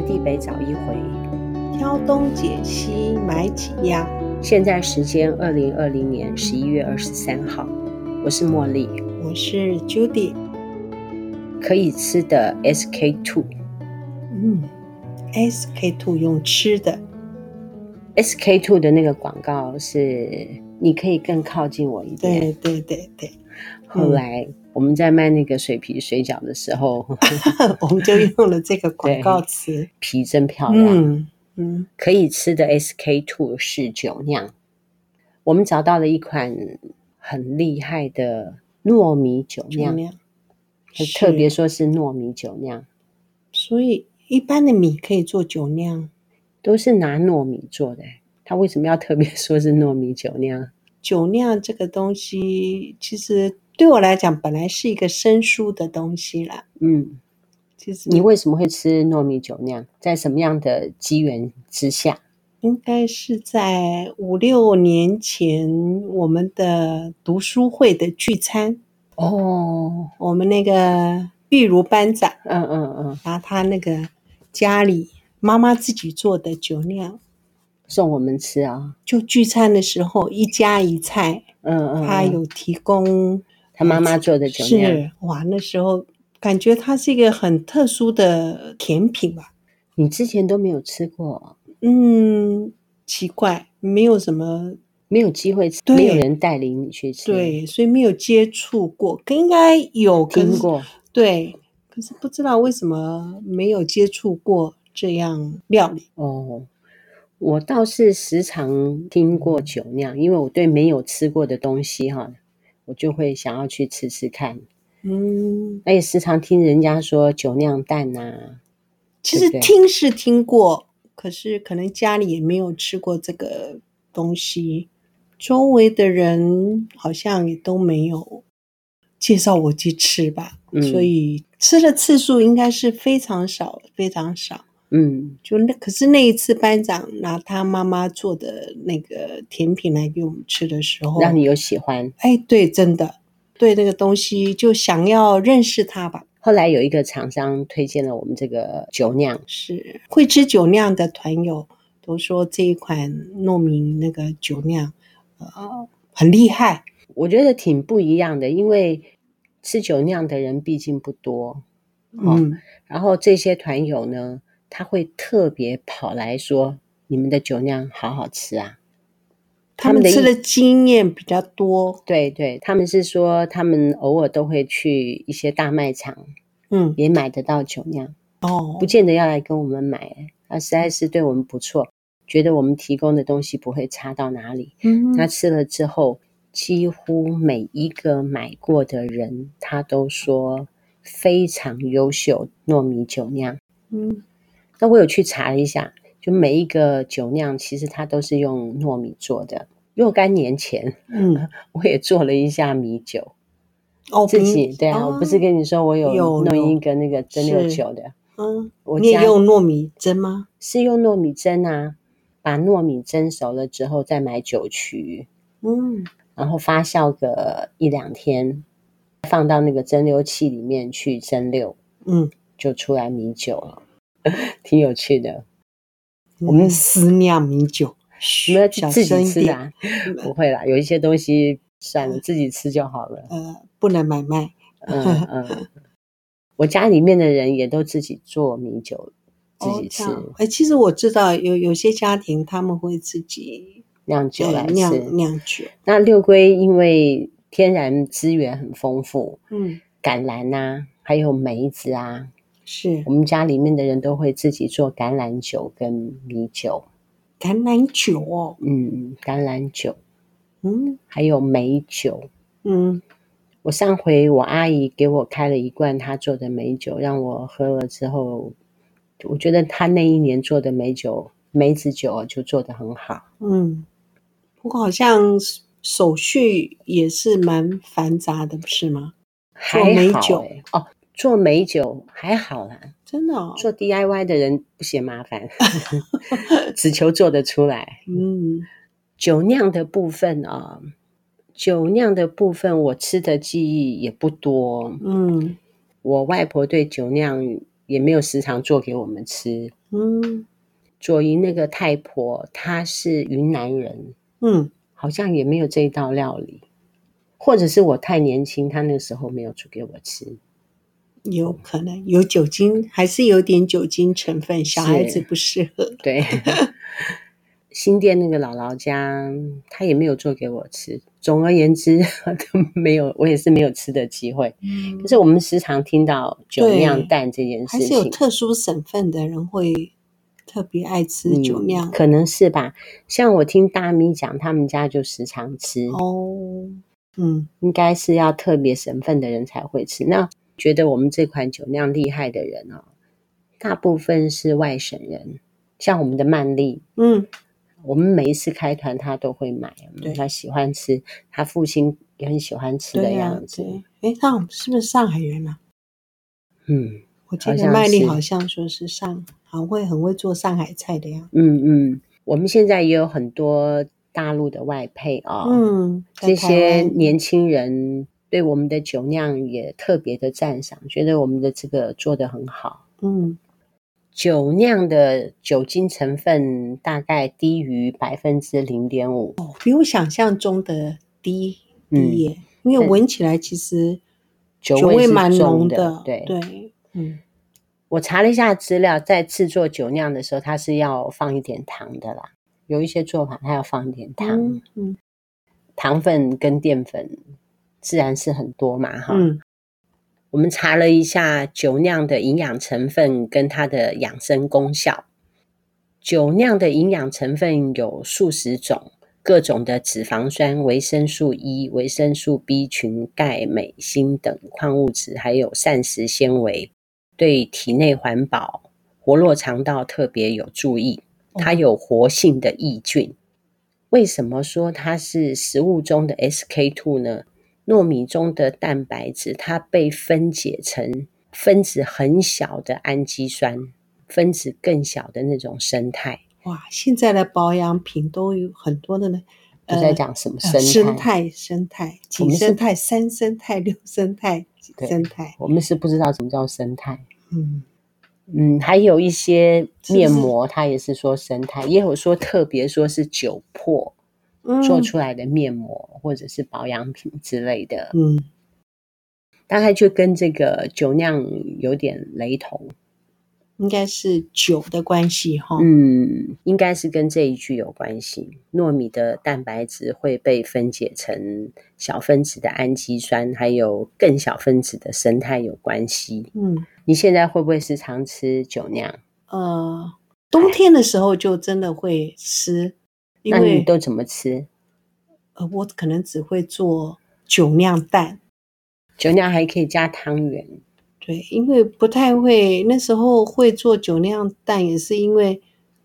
南地北找一回，挑东拣西买几样。现在时间二零二零年十一月二十三号，我是茉莉，我是 Judy。可以吃的 SK two，嗯，SK two 用吃的，SK two 的那个广告是你可以更靠近我一点。对对对对。后来我们在卖那个水皮水饺的时候，我们就用了这个广告词，皮真漂亮。嗯嗯，可以吃的 SK two 是酒酿，我们找到了一款很厉害的糯米酒酿。特别说是糯米酒酿，所以一般的米可以做酒酿，都是拿糯米做的。他为什么要特别说是糯米酒酿？酒酿这个东西，其实对我来讲，本来是一个生疏的东西啦。嗯，其实你为什么会吃糯米酒酿？在什么样的机缘之下？应该是在五六年前，我们的读书会的聚餐。哦，我们那个玉如班长，嗯嗯嗯，拿他那个家里妈妈自己做的酒酿送我们吃啊。就聚餐的时候，一家一菜，嗯嗯，他有提供他妈妈做的酒酿。是哇，那时候感觉它是一个很特殊的甜品吧？你之前都没有吃过？嗯，奇怪，没有什么。没有机会吃，没有人带领你去吃，对，所以没有接触过，应该有听过，对，可是不知道为什么没有接触过这样料理。哦，我倒是时常听过酒酿，因为我对没有吃过的东西哈，我就会想要去吃吃看。嗯，而且时常听人家说酒酿蛋呐，其实听是听过，可是可能家里也没有吃过这个东西。周围的人好像也都没有介绍我去吃吧，嗯，所以吃的次数应该是非常少，非常少。嗯，就那可是那一次班长拿他妈妈做的那个甜品来给我们吃的时候，让你有喜欢？哎，对，真的对那个东西就想要认识它吧。后来有一个厂商推荐了我们这个酒酿，是会吃酒酿的团友都说这一款糯米那个酒酿。呃，很厉害，我觉得挺不一样的，因为吃酒酿的人毕竟不多，嗯，然后这些团友呢，他会特别跑来说：“你们的酒酿好好吃啊！”他们吃的经验比较多，对对，他们是说他们偶尔都会去一些大卖场，嗯，也买得到酒酿哦，不见得要来跟我们买，他实在是对我们不错。觉得我们提供的东西不会差到哪里。嗯，他吃了之后，几乎每一个买过的人，他都说非常优秀糯米酒酿。嗯，那我有去查了一下，就每一个酒酿其实它都是用糯米做的。若干年前，嗯，我也做了一下米酒。哦，自己对啊，哦，我不是跟你说我有弄一个那个蒸馏酒的。嗯，我你也用糯米蒸吗？是用糯米蒸啊。把糯米蒸熟了之后，再买酒曲，嗯，然后发酵个一两天，放到那个蒸馏器里面去蒸馏，嗯，就出来米酒了，挺有趣的。嗯、我们私酿米酒，我们要自己吃啊？不会啦，有一些东西算了，自己吃就好了。呃，不能买卖。嗯嗯，我家里面的人也都自己做米酒。自己吃，哎，其实我知道有有些家庭他们会自己酿酒来吃，酿酿酒。那六龟因为天然资源很丰富，嗯，橄榄啊，还有梅子啊，是我们家里面的人都会自己做橄榄酒跟米酒。橄榄酒哦，嗯，橄榄酒，嗯，还有梅酒，嗯，我上回我阿姨给我开了一罐她做的梅酒，让我喝了之后。我觉得她那一年做的梅酒、梅子酒就做得很好。嗯，不过好像手续也是蛮繁杂的，不是吗？还好，做梅酒哦，做美酒还好啦，真的哦。做 DIY 的人不嫌麻烦，只求做得出来。嗯，酒酿的部分啊，酒酿的部分我吃的记忆也不多。嗯，我外婆对酒酿。也没有时常做给我们吃。嗯，左营那个太婆，她是云南人，嗯，好像也没有这一道料理，或者是我太年轻，她那个时候没有煮给我吃。有可能有酒精，还是有点酒精成分，小孩子不适合。对，新店那个姥姥家，她也没有做给我吃。总而言之，都没有，我也是没有吃的机会。嗯，可是我们时常听到酒酿蛋这件事情，还是有特殊省份的人会特别爱吃酒酿，嗯，可能是吧。像我听大咪讲，他们家就时常吃哦。嗯，应该是要特别省份的人才会吃。那觉得我们这款酒酿厉害的人哦，大部分是外省人，像我们的曼丽，嗯，我们每一次开团他都会买，对，他喜欢吃，他父亲也很喜欢吃的样子。哎，他是不是上海人啊？嗯，我记得曼丽好像说是上，好会很会做上海菜的样子。嗯嗯，我们现在也有很多大陆的外配哦，嗯，这些年轻人。对我们的酒酿也特别的赞赏，觉得我们的这个做的很好。嗯，酒酿的酒精成分大概低于百分之零点五，哦比我想象中的低低耶。嗯、因为闻起来其实酒味蛮浓的。的对对，嗯，我查了一下资料，在制作酒酿的时候，它是要放一点糖的啦。有一些做法它要放一点糖，嗯，嗯糖分跟淀粉。自然是很多嘛，哈。嗯，我们查了一下酒酿的营养成分跟它的养生功效。酒酿的营养成分有数十种，各种的脂肪酸、维生素 E、维生素 B 群、钙、镁、锌等矿物质，还有膳食纤维，对体内环保、活络肠道特别有注意。它有活性的抑菌。为什么说它是食物中的 SK two 呢？糯米中的蛋白质，它被分解成分子很小的氨基酸，分子更小的那种生态。哇，现在的保养品都有很多的呢，都在讲什么生态、生态、生态几生态、三生态、六生态、生态。我们是不知道什么叫生态。嗯嗯，还有一些面膜，它也是说生态，也有说特别说是酒粕。做出来的面膜或者是保养品之类的，嗯，大概就跟这个酒酿有点雷同，应该是酒的关系哈，嗯，应该是跟这一句有关系。糯米的蛋白质会被分解成小分子的氨基酸，还有更小分子的生态有关系。嗯，你现在会不会时常吃酒酿？呃，冬天的时候就真的会吃。那你都怎么吃？呃，我可能只会做酒酿蛋，酒酿还可以加汤圆。对，因为不太会。那时候会做酒酿蛋，也是因为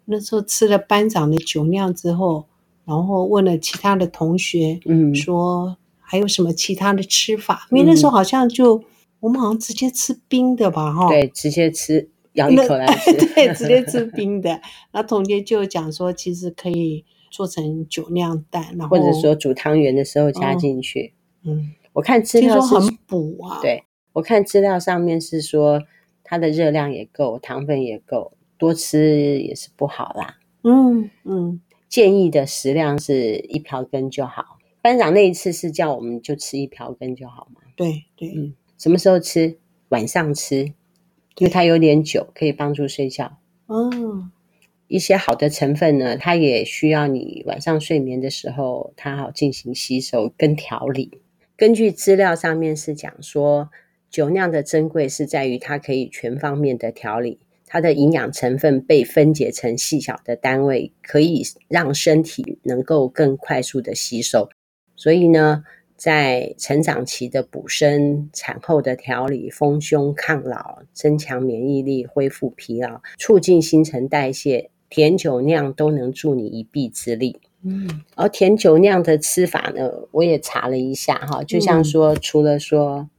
那时候吃了班长的酒酿之后，然后问了其他的同学，嗯，说还有什么其他的吃法？嗯、因为那时候好像就我们好像直接吃冰的吧，哈，对，直接吃，咬一口来 吃，对，直接吃冰的。然后同学就讲说，其实可以。做成酒酿蛋，然后或者说煮汤圆的时候加进去。嗯，嗯，我看资料是很补啊。对，我看资料上面是说它的热量也够，糖分也够，多吃也是不好啦。嗯嗯，建议的食量是一瓢羹就好。班长那一次是叫我们就吃一瓢羹就好嘛。对对，嗯，什么时候吃？晚上吃，因为它有点酒，可以帮助睡觉。嗯。一些好的成分呢，它也需要你晚上睡眠的时候，它好进行吸收跟调理。根据资料上面是讲说，酒酿的珍贵是在于它可以全方面的调理，它的营养成分被分解成细小的单位，可以让身体能够更快速的吸收。所以呢，在成长期的补身、产后的调理、丰胸、抗老、增强免疫力、恢复疲劳、促进新陈代谢。甜酒酿都能助你一臂之力。嗯，而甜酒酿的吃法呢，我也查了一下哈，就像说，嗯、除了说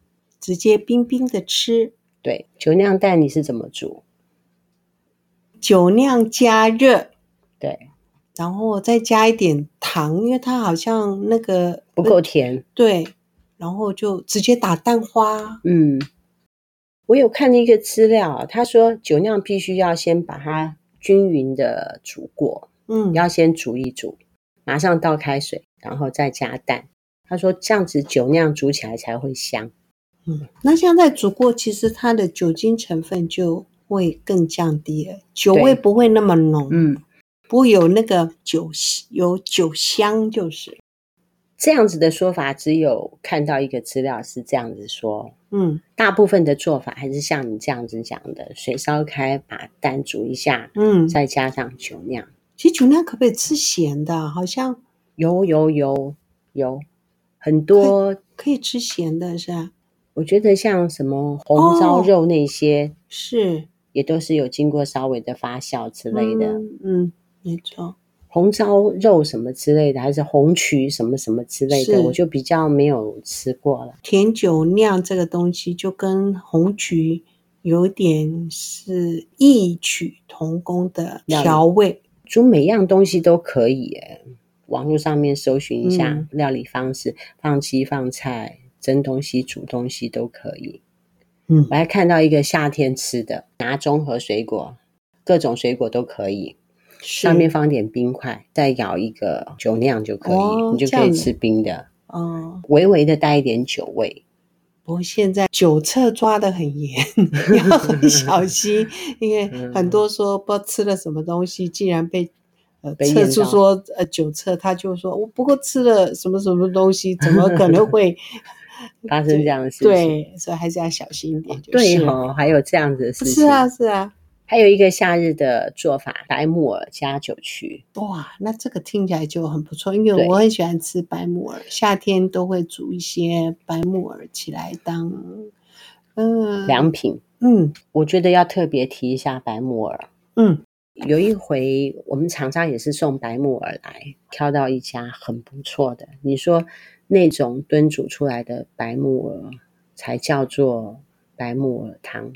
直接冰冰的吃，对，酒酿蛋你是怎么煮？酒酿加热，对，然后再加一点糖，因为它好像那个不够甜，对，然后就直接打蛋花，嗯，我有看了一个资料，他说酒酿必须要先把它均匀的煮过，嗯，要先煮一煮，马上倒开水，然后再加蛋。他说这样子酒酿煮起来才会香。嗯，那现在煮过，其实它的酒精成分就会更降低了，酒味不会那么浓，嗯，不会有那个酒有酒香，就是这样子的说法。只有看到一个资料是这样子说，嗯，大部分的做法还是像你这样子讲的，水烧开，把蛋煮一下，嗯，再加上酒酿。其实酒酿可不可以吃咸的？好像有有有有很多可以，吃咸的，是吧？我觉得像什么红烧肉那些，哦、是也都是有经过稍微的发酵之类的。嗯，嗯，没错。红烧肉什么之类的，还是红曲什么什么之类的，我就比较没有吃过了。甜酒酿这个东西，就跟红曲有点是异曲同工的调味，煮每样东西都可以。哎，网络上面搜寻一下料理方式，嗯、放鸡放菜。蒸东西、煮东西都可以。嗯，我还看到一个夏天吃的，拿综合水果，各种水果都可以，上面放点冰块，再舀一个酒酿就可以，哦、你就可以吃冰的。哦，微微的带一点酒味。不过现在酒测抓的很严，要很小心，因为很多说不知道吃了什么东西，竟然被呃测出说呃酒测，他就说我不过吃了什么什么东西，怎么可能会？发生这样的事情，对，所以还是要小心一点。对哦，还有这样子的事情。是啊，是啊。还有一个夏日的做法，白木耳加酒曲。哇，那这个听起来就很不错，因为我很喜欢吃白木耳，夏天都会煮一些白木耳起来当嗯凉品。嗯，我觉得要特别提一下白木耳。嗯，有一回我们厂商也是送白木耳来，挑到一家很不错的。你说。那种炖煮出来的白木耳才叫做白木耳汤，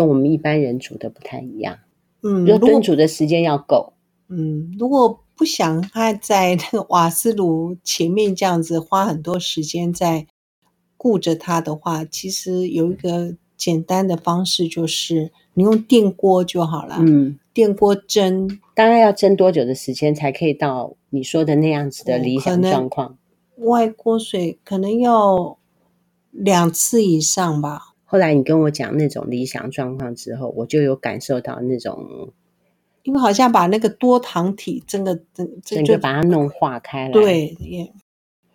跟我们一般人煮的不太一样。嗯，就炖煮的时间要够。嗯，如果不想他在那个瓦斯炉前面这样子花很多时间在顾着它的话，其实有一个简单的方式，就是你用电锅就好了。嗯，电锅蒸，大概要蒸多久的时间才可以到你说的那样子的理想状况？外锅水可能要两次以上吧。后来你跟我讲那种理想状况之后，我就有感受到那种，因为好像把那个多糖体整个整整个把它弄化开来。对，也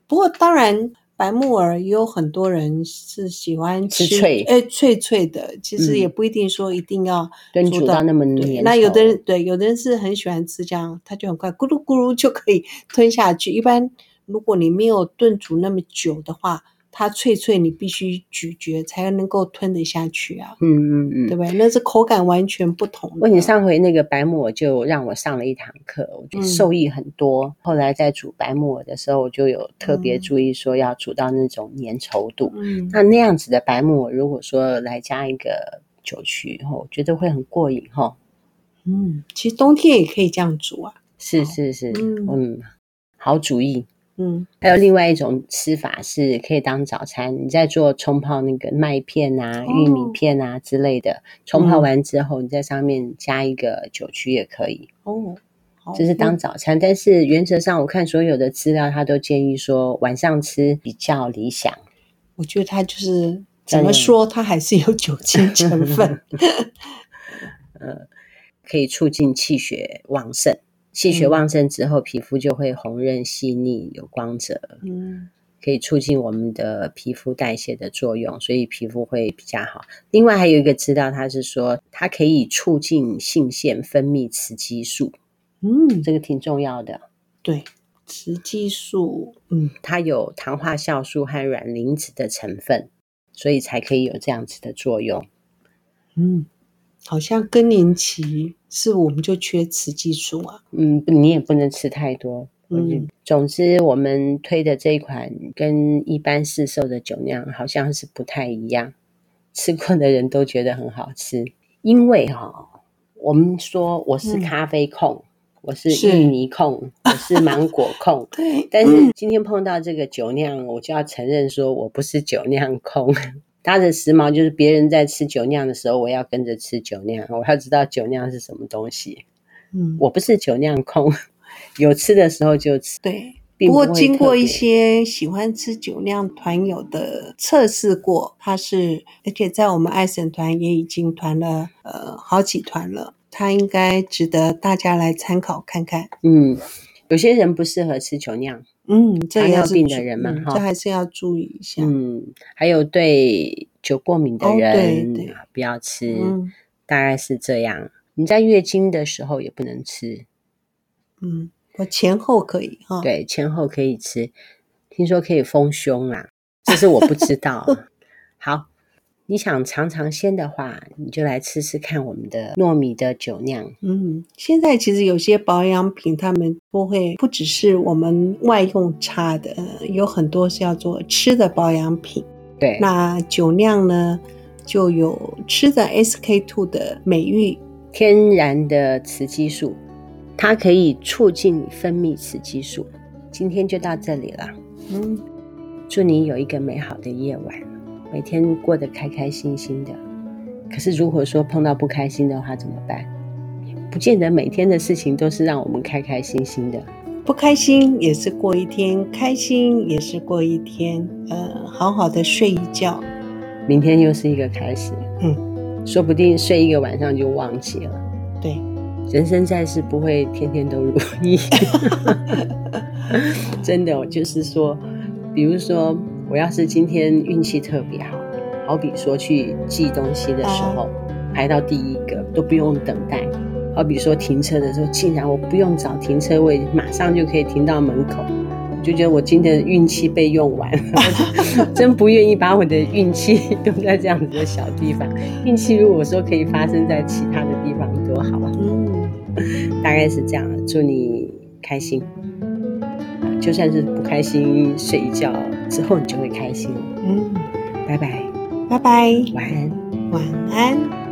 不过当然白木耳也有很多人是喜欢吃，吃脆，哎，脆脆的。其实也不一定说一定要炖煮到那么黏。那有的人对，有的人是很喜欢吃这样，他就很快咕噜咕噜就可以吞下去。一般。如果你没有炖煮那么久的话，它脆脆，你必须咀嚼才能够吞得下去啊。嗯嗯嗯，对不对？那是口感完全不同的。问你上回那个白木耳就让我上了一堂课，我觉得受益很多。嗯、后来在煮白木耳的时候，我就有特别注意说要煮到那种粘稠度。嗯，那那样子的白木耳，如果说来加一个酒曲，我觉得会很过瘾哈。嗯，其实冬天也可以这样煮啊。是是是，嗯，嗯，好主意。嗯，还有另外一种吃法是可以当早餐。你在做冲泡那个麦片啊、玉米片啊之类的，冲泡完之后，你在上面加一个酒曲也可以。哦，这是当早餐。但是原则上，我看所有的资料，他都建议说晚上吃比较理想。我觉得它就是怎么说，它还是有酒精成分。呃，可以促进气血旺盛。气血旺盛之后，皮肤就会红润细腻、有光泽，嗯，可以促进我们的皮肤代谢的作用，所以皮肤会比较好。另外还有一个知道，它是说它可以促进性腺分泌雌激素，嗯，这个挺重要的。对，雌激素，嗯，它有糖化酵素和卵磷脂的成分，所以才可以有这样子的作用。嗯。好像更年期是我们就缺雌激素啊。嗯，你也不能吃太多。嗯，总之我们推的这一款跟一般市售的酒酿好像是不太一样。吃过的人都觉得很好吃，因为哈、哦，我们说我是咖啡控，嗯、我是芋泥控，是我是芒果 控。对，但是今天碰到这个酒酿，我就要承认说我不是酒酿控。搭着时髦，就是别人在吃酒酿的时候，我要跟着吃酒酿，我要知道酒酿是什么东西。嗯，我不是酒酿控，有吃的时候就吃。对，不，不过经过一些喜欢吃酒酿团友的测试过，他是，而且在我们爱神团也已经团了呃好几团了，他应该值得大家来参考看看。嗯，有些人不适合吃酒酿。嗯，糖尿病的人嘛，哈、嗯，这还是要注意一下。嗯，还有对酒过敏的人，哦、对对不要吃、嗯，大概是这样。你在月经的时候也不能吃。嗯，我前后可以哈。对，前后可以吃。听说可以丰胸啊，这是我不知道。好。你想尝尝鲜的话，你就来吃吃看我们的糯米的酒酿。嗯，现在其实有些保养品，他们不会不只是我们外用擦的，有很多是要做吃的保养品。对，那酒酿呢，就有吃的 SK two 的美玉，天然的雌激素，它可以促进你分泌雌激素。今天就到这里了。嗯，祝你有一个美好的夜晚。每天过得开开心心的，可是如果说碰到不开心的话怎么办？不见得每天的事情都是让我们开开心心的，不开心也是过一天，开心也是过一天。呃，好好的睡一觉，明天又是一个开始。嗯，说不定睡一个晚上就忘记了。对，人生在世不会天天都如意，真的，我就是说，比如说。我要是今天运气特别好，好比说去寄东西的时候，排到第一个都不用等待；好比说停车的时候，竟然我不用找停车位，马上就可以停到门口，我就觉得我今天的运气被用完了，真不愿意把我的运气用在这样子的小地方。运气如果说可以发生在其他的地方，多好啊！嗯，大概是这样。祝你开心。就算是不开心，睡一觉之后你就会开心。嗯，拜拜，拜拜，晚安，晚安。